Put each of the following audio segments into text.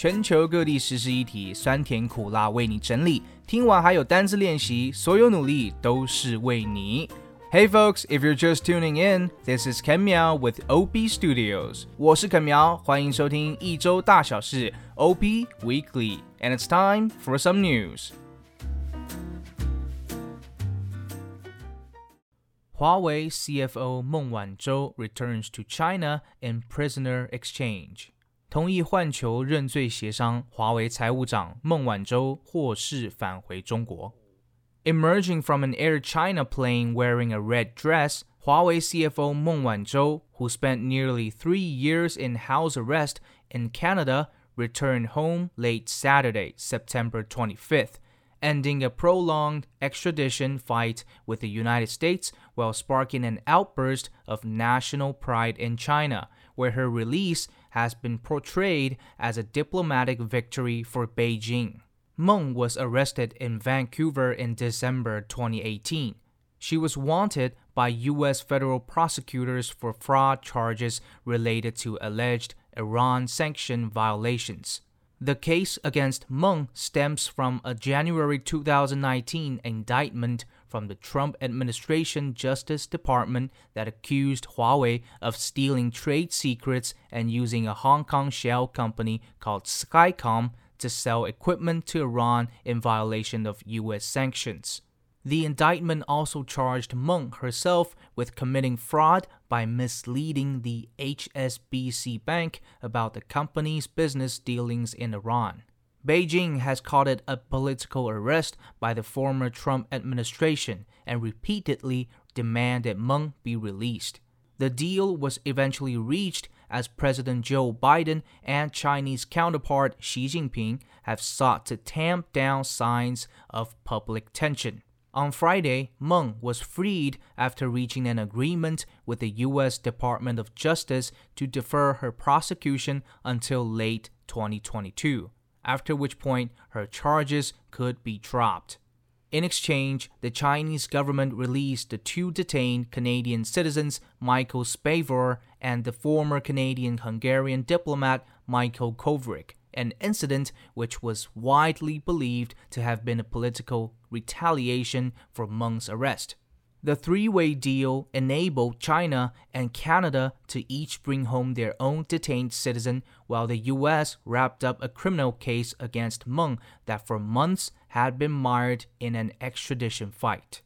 全球各地时事议题，酸甜苦辣为你整理。听完还有单字练习，所有努力都是为你。Hey folks, if you're just tuning in, this is Ken Miao with OP Studios. 我是 Ken 苗，欢迎收听一周大小事 OP Weekly, and it's time for some news. 华为 CFO 孟晚舟 returns to China in prisoner exchange. 同意换球认罪协商，华为财务长孟晚舟获释返回中国。Emerging from an Air China plane wearing a red dress, Huawei CFO Meng Wanzhou, who spent nearly three years in house arrest in Canada, returned home late Saturday, September 25th, ending a prolonged extradition fight with the United States while sparking an outburst of national pride in China, where her release has been portrayed as a diplomatic victory for Beijing. Meng was arrested in Vancouver in December 2018. She was wanted by U.S. federal prosecutors for fraud charges related to alleged Iran sanction violations. The case against Meng stems from a January 2019 indictment from the Trump administration Justice Department that accused Huawei of stealing trade secrets and using a Hong Kong shell company called Skycom to sell equipment to Iran in violation of U.S. sanctions. The indictment also charged Meng herself with committing fraud by misleading the HSBC Bank about the company's business dealings in Iran. Beijing has called it a political arrest by the former Trump administration and repeatedly demanded Meng be released. The deal was eventually reached as President Joe Biden and Chinese counterpart Xi Jinping have sought to tamp down signs of public tension. On Friday, Meng was freed after reaching an agreement with the U.S. Department of Justice to defer her prosecution until late 2022, after which point her charges could be dropped. In exchange, the Chinese government released the two detained Canadian citizens, Michael Spavor and the former Canadian Hungarian diplomat Michael Kovrig, an incident which was widely believed to have been a political retaliation for Meng's arrest. The three way deal enabled China and Canada to each bring home their own detained citizen, while the US wrapped up a criminal case against Meng that for months had been mired in an extradition fight.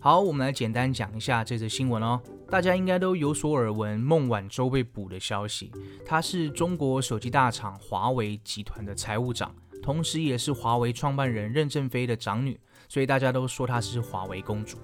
好，我们来简单讲一下这则新闻哦。大家应该都有所耳闻，孟晚舟被捕的消息。她是中国手机大厂华为集团的财务长。 同时，也是华为创办人任正非的长女，所以大家都说她是华为公主。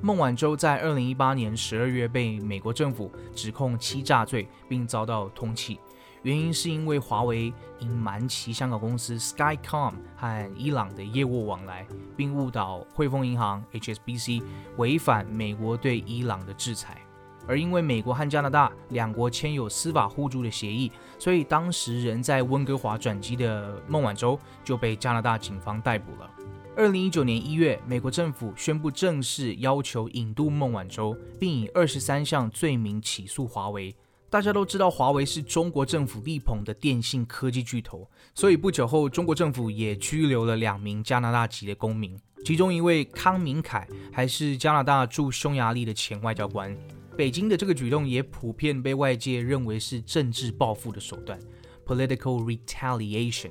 孟晚舟在二零一八年十二月被美国政府指控欺诈罪，并遭到通缉。原因是因为华为隐瞒其香港公司 Skycom 和伊朗的业务往来，并误导汇丰银行 HSBC 违反美国对伊朗的制裁。而因为美国和加拿大两国签有司法互助的协议，所以当时人在温哥华转机的孟晚舟就被加拿大警方逮捕了。二零一九年一月，美国政府宣布正式要求引渡孟晚舟，并以二十三项罪名起诉华为。大家都知道，华为是中国政府力捧的电信科技巨头，所以不久后，中国政府也拘留了两名加拿大籍的公民，其中一位康明凯还是加拿大驻匈牙利的前外交官。北京的这个举动也普遍被外界认为是政治报复的手段 （political retaliation）。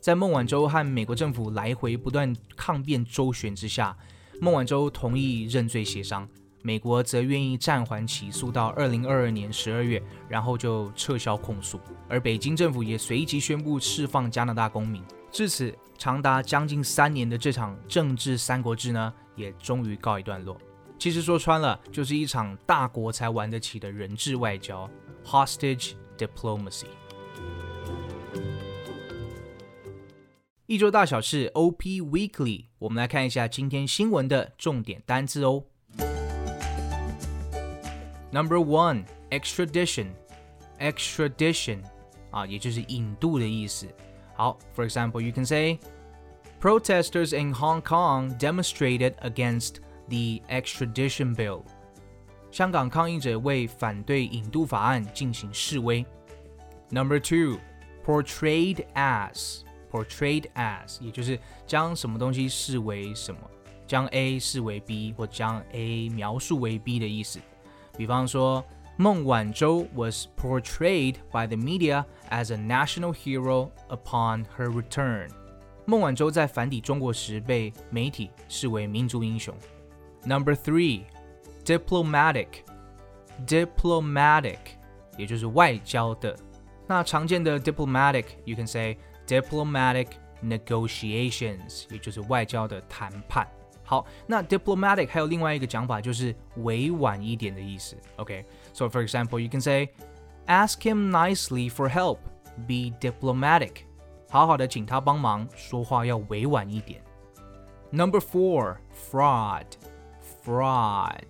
在孟晚舟和美国政府来回不断抗辩周旋之下，孟晚舟同意认罪协商，美国则愿意暂缓起诉到二零二二年十二月，然后就撤销控诉。而北京政府也随即宣布释放加拿大公民。至此，长达将近三年的这场政治三国志呢，也终于告一段落。其实说穿了，就是一场大国才玩得起的人质外交 （hostage diplomacy）。一周大小事 OP Weekly，我们来看一下今天新闻的重点单字哦。Number one, extradition. Extradition 啊，也就是引渡的意思。好，For example, you can say protesters in Hong Kong demonstrated against the extradition bill。香港抗议者为反对引渡法案进行示威。 Number two, portrayed as portrayed as，也就是将什么东西视为什么，将 A 视为 B 或将 A 描述为 B 的意思。比方说，孟晚舟 was portrayed by the media as a national hero upon her return。孟晚舟在返抵中国时被媒体视为民族英雄。 Number three, diplomatic, diplomatic，也就是外交的。那常见的 diplomatic，you can say diplomatic negotiations，也就是外交的谈判。好，那 diplomatic 还有另外一个讲法，就是委婉一点的意思。OK，so for example, you can say, ask him nicely for help. Be diplomatic. 好好的请他帮忙，说话要委婉一点。Number four, fraud, fraud，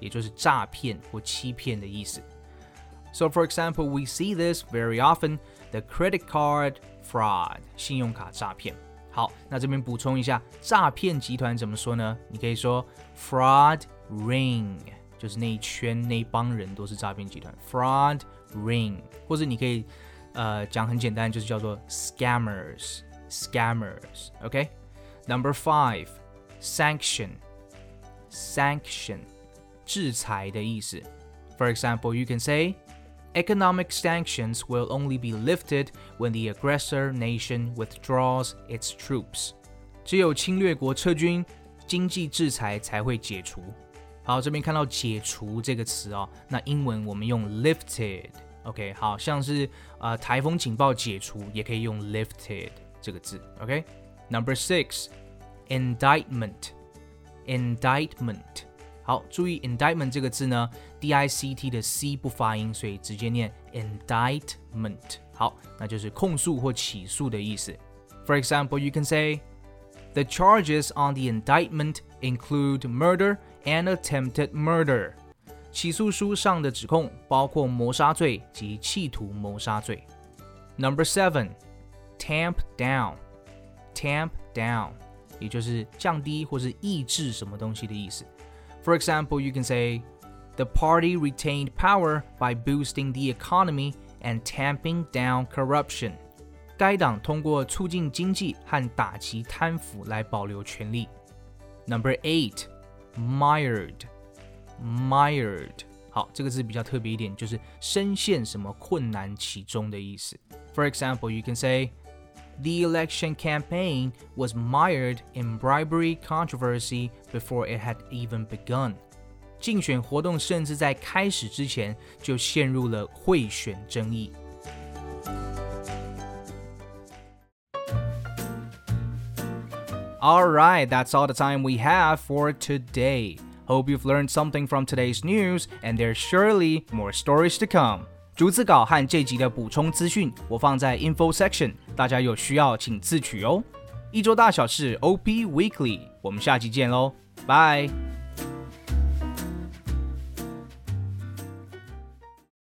也就是诈骗或欺骗的意思。So, for example, we see this very often the credit card fraud 信用卡诈骗。好，那这边补充一下，诈骗集团怎么说呢？你可以说 fraud ring，就是那一圈那一帮人都是诈骗集团，fraud ring，或者你可以呃讲很简单，就是叫做 scammers，scammers。OK，Number five sanction，sanction 制裁的意思。For example, you can say Economic sanctions will only be lifted when the aggressor nation withdraws its troops。只有侵略国撤军，经济制裁才会解除。好，这边看到“解除”这个词哦，那英文我们用 lifted。OK，好像是呃台风警报解除，也可以用 lifted 这个字。OK，Number six，indictment，indictment。好，注意 indictment 这个字呢，d i c t 的 c 不发音，所以直接念 indictment。好，那就是控诉或起诉的意思。For example, you can say the charges on the indictment include murder and attempted murder。起诉书上的指控包括谋杀罪及企图谋杀罪。Number seven, tamp down, tamp down， 也就是降低或是抑制什么东西的意思。For example, you can say, the party retained power by boosting the economy and tamping down corruption. 该党通过促进经济和打击贪腐来保留权力。Number eight, mired, mired. 好，这个字比较特别一点，就是深陷什么困难其中的意思。For example, you can say, the election campaign was mired in bribery controversy before it had even begun. 竞选活动甚至在开始之前就陷入了贿选争议。All right, that's all the time we have for today. Hope you've learned something from today's news, and there's surely more stories to come. 逐字稿和这集的补充资讯，我放在 info section，大家有需要请自取哦。一周大小事 OP Weekly，我们下期见喽，拜。